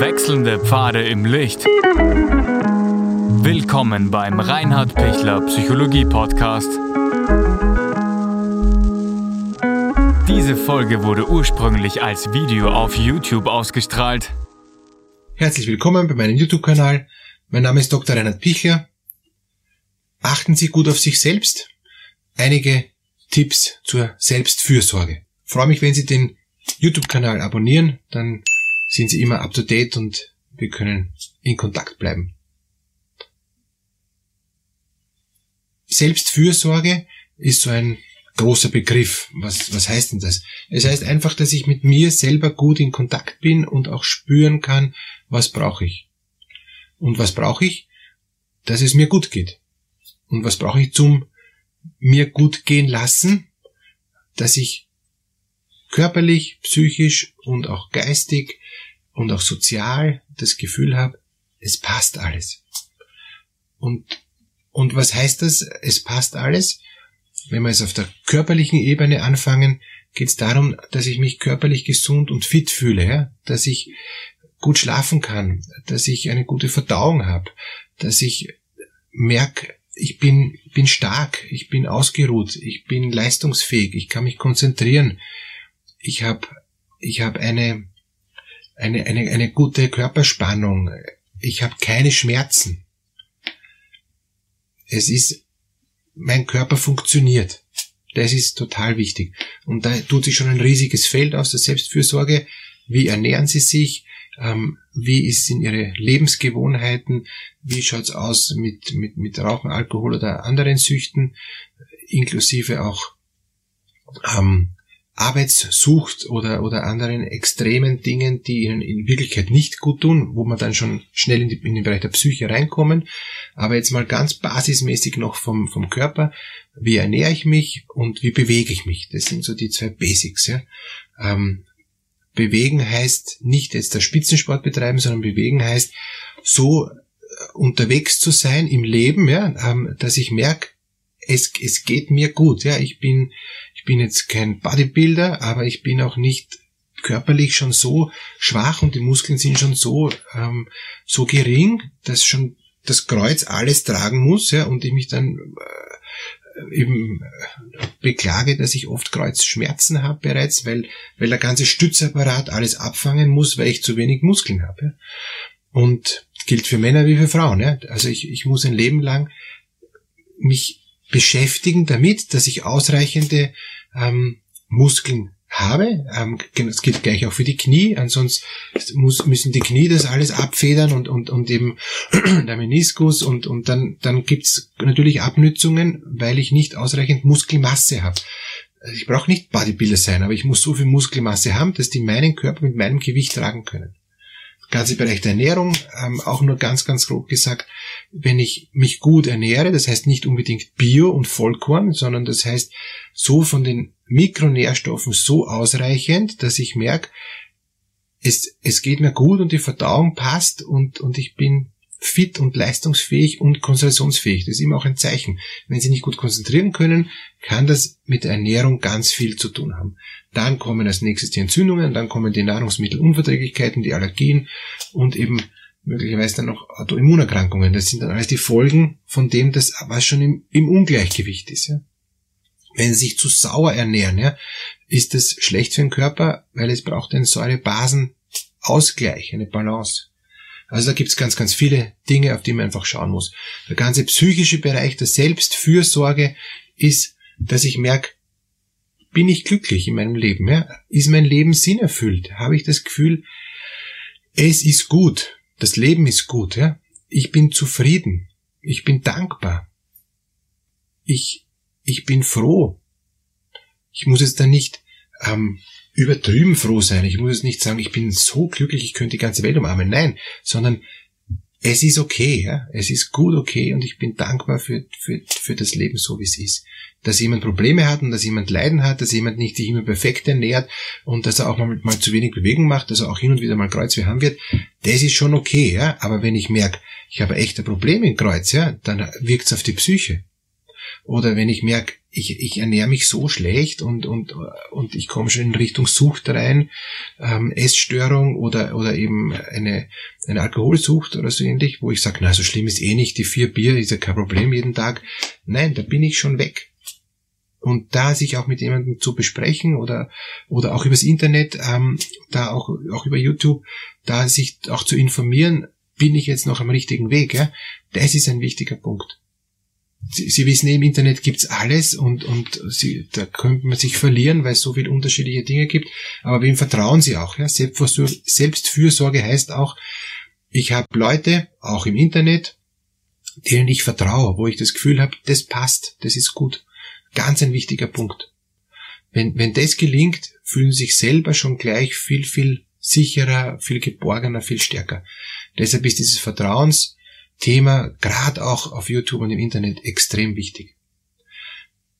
Wechselnde Pfade im Licht. Willkommen beim Reinhard Pichler Psychologie Podcast. Diese Folge wurde ursprünglich als Video auf YouTube ausgestrahlt. Herzlich willkommen bei meinem YouTube-Kanal. Mein Name ist Dr. Reinhard Pichler. Achten Sie gut auf sich selbst. Einige Tipps zur Selbstfürsorge. Ich freue mich, wenn Sie den YouTube-Kanal abonnieren, dann sind Sie immer up to date und wir können in Kontakt bleiben. Selbstfürsorge ist so ein großer Begriff. Was, was heißt denn das? Es heißt einfach, dass ich mit mir selber gut in Kontakt bin und auch spüren kann, was brauche ich. Und was brauche ich? Dass es mir gut geht. Und was brauche ich zum mir gut gehen lassen? Dass ich körperlich, psychisch und auch geistig und auch sozial das Gefühl habe, es passt alles. Und, und was heißt das, es passt alles? Wenn wir es auf der körperlichen Ebene anfangen, geht es darum, dass ich mich körperlich gesund und fit fühle, ja? dass ich gut schlafen kann, dass ich eine gute Verdauung habe, dass ich merke, ich bin, bin stark, ich bin ausgeruht, ich bin leistungsfähig, ich kann mich konzentrieren, ich habe ich hab eine, eine, eine, eine gute Körperspannung, ich habe keine Schmerzen. Es ist, mein Körper funktioniert. Das ist total wichtig. Und da tut sich schon ein riesiges Feld aus der Selbstfürsorge. Wie ernähren Sie sich? Ähm, wie sind Ihre Lebensgewohnheiten? Wie schaut's aus mit, mit, mit Rauchen, Alkohol oder anderen Süchten? Inklusive auch ähm, Arbeitssucht oder, oder anderen extremen Dingen, die ihnen in Wirklichkeit nicht gut tun, wo man dann schon schnell in, die, in den Bereich der Psyche reinkommen. Aber jetzt mal ganz basismäßig noch vom, vom Körper. Wie ernähre ich mich und wie bewege ich mich? Das sind so die zwei Basics. Ja. Ähm, bewegen heißt nicht jetzt der Spitzensport betreiben, sondern bewegen heißt so äh, unterwegs zu sein im Leben, ja, ähm, dass ich merke, es, es geht mir gut. Ja, ich bin, ich bin jetzt kein Bodybuilder, aber ich bin auch nicht körperlich schon so schwach und die Muskeln sind schon so, ähm, so gering, dass schon das Kreuz alles tragen muss, ja, und ich mich dann äh, eben äh, beklage, dass ich oft Kreuzschmerzen habe bereits, weil, weil der ganze Stützapparat alles abfangen muss, weil ich zu wenig Muskeln habe. Ja. Und gilt für Männer wie für Frauen. Ja. Also ich, ich muss ein Leben lang mich beschäftigen damit, dass ich ausreichende ähm, Muskeln habe. Ähm, das gilt gleich auch für die Knie. Ansonsten muss, müssen die Knie das alles abfedern und, und, und eben der Meniskus und, und dann, dann gibt's natürlich Abnützungen, weil ich nicht ausreichend Muskelmasse habe. Ich brauche nicht Bodybuilder sein, aber ich muss so viel Muskelmasse haben, dass die meinen Körper mit meinem Gewicht tragen können ganze Bereich der Ernährung, ähm, auch nur ganz, ganz grob gesagt, wenn ich mich gut ernähre, das heißt nicht unbedingt Bio und Vollkorn, sondern das heißt so von den Mikronährstoffen so ausreichend, dass ich merke, es, es geht mir gut und die Verdauung passt und, und ich bin fit und leistungsfähig und konzentrationsfähig. Das ist immer auch ein Zeichen. Wenn Sie nicht gut konzentrieren können, kann das mit der Ernährung ganz viel zu tun haben. Dann kommen als nächstes die Entzündungen, dann kommen die Nahrungsmittelunverträglichkeiten, die Allergien und eben möglicherweise dann noch Autoimmunerkrankungen. Das sind dann alles die Folgen von dem, das, was schon im, im Ungleichgewicht ist. Ja. Wenn Sie sich zu sauer ernähren, ja, ist das schlecht für den Körper, weil es braucht einen Säurebasenausgleich, eine Balance. Also da gibt's ganz, ganz viele Dinge, auf die man einfach schauen muss. Der ganze psychische Bereich der Selbstfürsorge ist, dass ich merke, bin ich glücklich in meinem Leben? Ja? Ist mein Leben sinnerfüllt? Habe ich das Gefühl, es ist gut, das Leben ist gut, ja? ich bin zufrieden, ich bin dankbar, ich, ich bin froh. Ich muss jetzt da nicht ähm, übertrieben froh sein. Ich muss jetzt nicht sagen, ich bin so glücklich, ich könnte die ganze Welt umarmen. Nein, sondern es ist okay, ja. Es ist gut okay und ich bin dankbar für, für, für das Leben so, wie es ist. Dass jemand Probleme hat und dass jemand Leiden hat, dass jemand nicht sich immer perfekt ernährt und dass er auch mal, mal zu wenig Bewegung macht, dass er auch hin und wieder mal Kreuzweh haben wird, das ist schon okay, ja. Aber wenn ich merke, ich habe echte Probleme im Kreuz, ja, dann wirkt es auf die Psyche. Oder wenn ich merke, ich, ich ernähre mich so schlecht und, und, und ich komme schon in Richtung Sucht rein, ähm, Essstörung oder, oder eben eine, eine Alkoholsucht oder so ähnlich, wo ich sage, na, so schlimm ist eh nicht, die vier Bier ist ja kein Problem jeden Tag. Nein, da bin ich schon weg. Und da sich auch mit jemandem zu besprechen oder, oder auch übers Internet, ähm, da auch, auch über YouTube, da sich auch zu informieren, bin ich jetzt noch am richtigen Weg, ja? Das ist ein wichtiger Punkt. Sie, wissen, im Internet gibt's alles und, und Sie, da könnte man sich verlieren, weil es so viele unterschiedliche Dinge gibt. Aber wem vertrauen Sie auch? Ja? Selbstfürsorge heißt auch, ich habe Leute, auch im Internet, denen ich vertraue, wo ich das Gefühl habe, das passt, das ist gut. Ganz ein wichtiger Punkt. Wenn, wenn das gelingt, fühlen Sie sich selber schon gleich viel, viel sicherer, viel geborgener, viel stärker. Deshalb ist dieses Vertrauensthema gerade auch auf YouTube und im Internet extrem wichtig.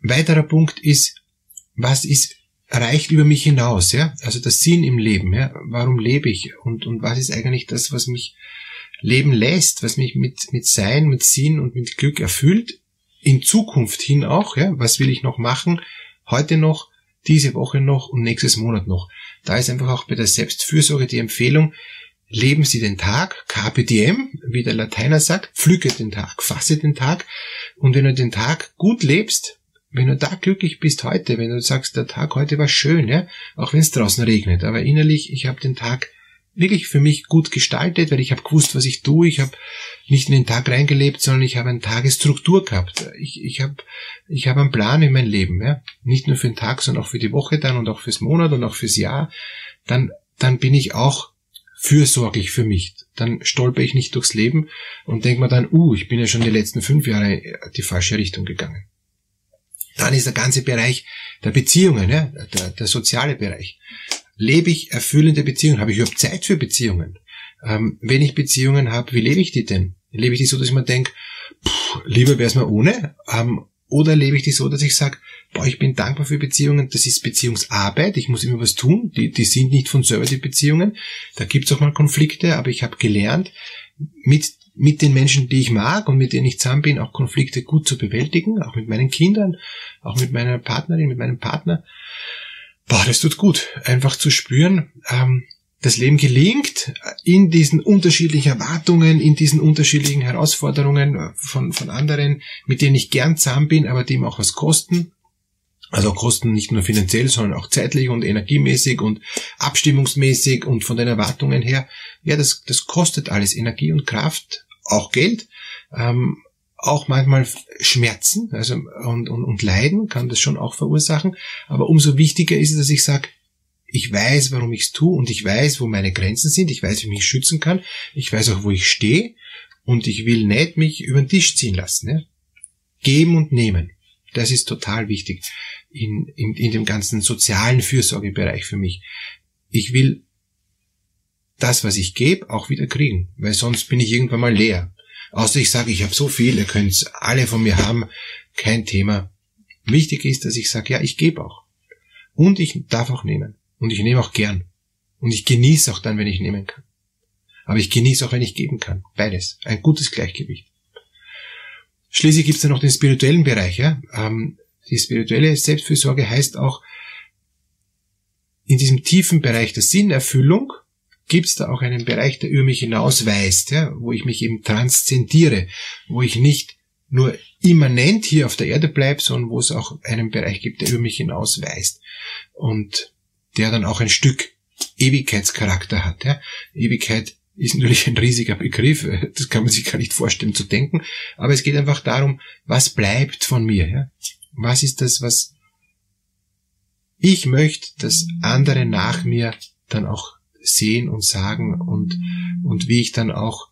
Weiterer Punkt ist, was ist reicht über mich hinaus, ja? Also der Sinn im Leben, ja? Warum lebe ich und und was ist eigentlich das, was mich leben lässt, was mich mit mit Sein, mit Sinn und mit Glück erfüllt? In Zukunft hin auch, ja? Was will ich noch machen? Heute noch, diese Woche noch und nächstes Monat noch. Da ist einfach auch bei der Selbstfürsorge die Empfehlung, leben Sie den Tag, Carpe Diem, wie der Lateiner sagt, pflücke den Tag, fasse den Tag. Und wenn du den Tag gut lebst, wenn du da glücklich bist heute, wenn du sagst, der Tag heute war schön, ja, auch wenn es draußen regnet, aber innerlich, ich habe den Tag wirklich für mich gut gestaltet, weil ich habe gewusst, was ich tue. Ich habe nicht in den Tag reingelebt, sondern ich habe eine Tagesstruktur gehabt. Ich, ich habe ich hab einen Plan in mein Leben, ja. Nicht nur für den Tag, sondern auch für die Woche dann und auch fürs Monat und auch fürs Jahr. Dann, dann bin ich auch fürsorglich für mich. Dann stolper ich nicht durchs Leben und denke mir dann, uh, ich bin ja schon die letzten fünf Jahre die falsche Richtung gegangen. Dann ist der ganze Bereich der Beziehungen, ja, der, der soziale Bereich. Lebe ich erfüllende Beziehungen? Habe ich überhaupt Zeit für Beziehungen? Ähm, wenn ich Beziehungen habe, wie lebe ich die denn? Lebe ich die so, dass ich mir denke, lieber wäre es mal ohne? Ähm, oder lebe ich die so, dass ich sage, boah, ich bin dankbar für Beziehungen, das ist Beziehungsarbeit, ich muss immer was tun, die, die sind nicht von selber die Beziehungen, da gibt's auch mal Konflikte, aber ich habe gelernt, mit, mit den Menschen, die ich mag und mit denen ich zusammen bin, auch Konflikte gut zu bewältigen, auch mit meinen Kindern, auch mit meiner Partnerin, mit meinem Partner. Boah, das tut gut, einfach zu spüren, ähm, das Leben gelingt in diesen unterschiedlichen Erwartungen, in diesen unterschiedlichen Herausforderungen von, von anderen, mit denen ich gern zusammen bin, aber die ihm auch was kosten. Also Kosten nicht nur finanziell, sondern auch zeitlich und energiemäßig und abstimmungsmäßig und von den Erwartungen her. Ja, das, das kostet alles Energie und Kraft, auch Geld, ähm, auch manchmal Schmerzen also, und, und, und Leiden kann das schon auch verursachen. Aber umso wichtiger ist es, dass ich sage, ich weiß, warum ich es tue und ich weiß, wo meine Grenzen sind. Ich weiß, wie ich mich schützen kann. Ich weiß auch, wo ich stehe und ich will nicht mich über den Tisch ziehen lassen. Ja? Geben und nehmen. Das ist total wichtig in, in, in dem ganzen sozialen Fürsorgebereich für mich. Ich will das, was ich gebe, auch wieder kriegen, weil sonst bin ich irgendwann mal leer. Außer ich sage, ich habe so viel, ihr könnt alle von mir haben, kein Thema. Wichtig ist, dass ich sage, ja, ich gebe auch. Und ich darf auch nehmen. Und ich nehme auch gern. Und ich genieße auch dann, wenn ich nehmen kann. Aber ich genieße auch, wenn ich geben kann. Beides. Ein gutes Gleichgewicht. Schließlich gibt es dann noch den spirituellen Bereich. Ja? Ähm, die spirituelle Selbstfürsorge heißt auch, in diesem tiefen Bereich der Sinnerfüllung gibt es da auch einen Bereich, der über mich hinausweist, ja, wo ich mich eben transzendiere, wo ich nicht nur immanent hier auf der Erde bleibe, sondern wo es auch einen Bereich gibt, der über mich hinausweist. Und der dann auch ein Stück Ewigkeitscharakter hat. Ja? Ewigkeit ist natürlich ein riesiger Begriff, das kann man sich gar nicht vorstellen zu denken, aber es geht einfach darum, was bleibt von mir? Ja? Was ist das, was ich möchte, dass andere nach mir dann auch sehen und sagen und, und wie ich dann auch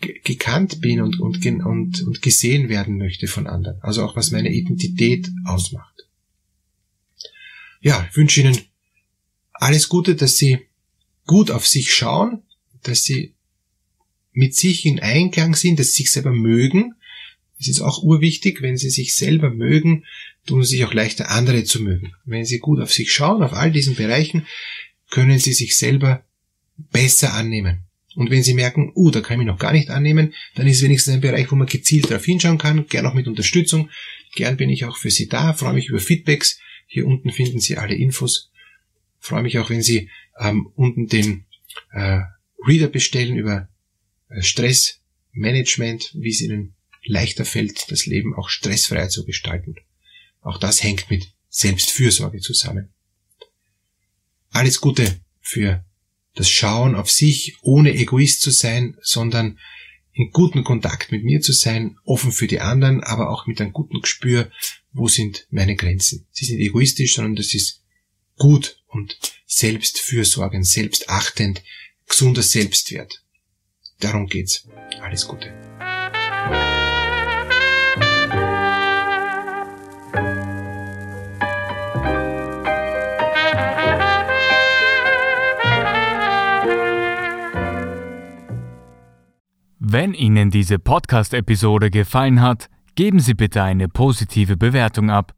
gekannt bin und, und, und, und gesehen werden möchte von anderen. Also auch was meine Identität ausmacht. Ja, ich wünsche Ihnen alles Gute, dass Sie gut auf sich schauen, dass Sie mit sich in Einklang sind, dass Sie sich selber mögen. Es ist auch urwichtig, wenn Sie sich selber mögen, tun Sie sich auch leichter, andere zu mögen. Wenn Sie gut auf sich schauen, auf all diesen Bereichen, können Sie sich selber besser annehmen. Und wenn Sie merken, uh, da kann ich mich noch gar nicht annehmen, dann ist wenigstens ein Bereich, wo man gezielt darauf hinschauen kann, gern auch mit Unterstützung, Gern bin ich auch für Sie da, freue mich über Feedbacks. Hier unten finden Sie alle Infos. Freue mich auch, wenn Sie ähm, unten den äh, Reader bestellen über äh, Stressmanagement, wie es Ihnen leichter fällt, das Leben auch stressfrei zu gestalten. Auch das hängt mit Selbstfürsorge zusammen. Alles Gute für das Schauen auf sich, ohne Egoist zu sein, sondern in guten Kontakt mit mir zu sein, offen für die anderen, aber auch mit einem guten Gespür, wo sind meine Grenzen. Sie sind egoistisch, sondern das ist gut und selbstfürsorgend, selbstachtend, gesunder Selbstwert. Darum geht's. Alles Gute. Wenn Ihnen diese Podcast-Episode gefallen hat, geben Sie bitte eine positive Bewertung ab.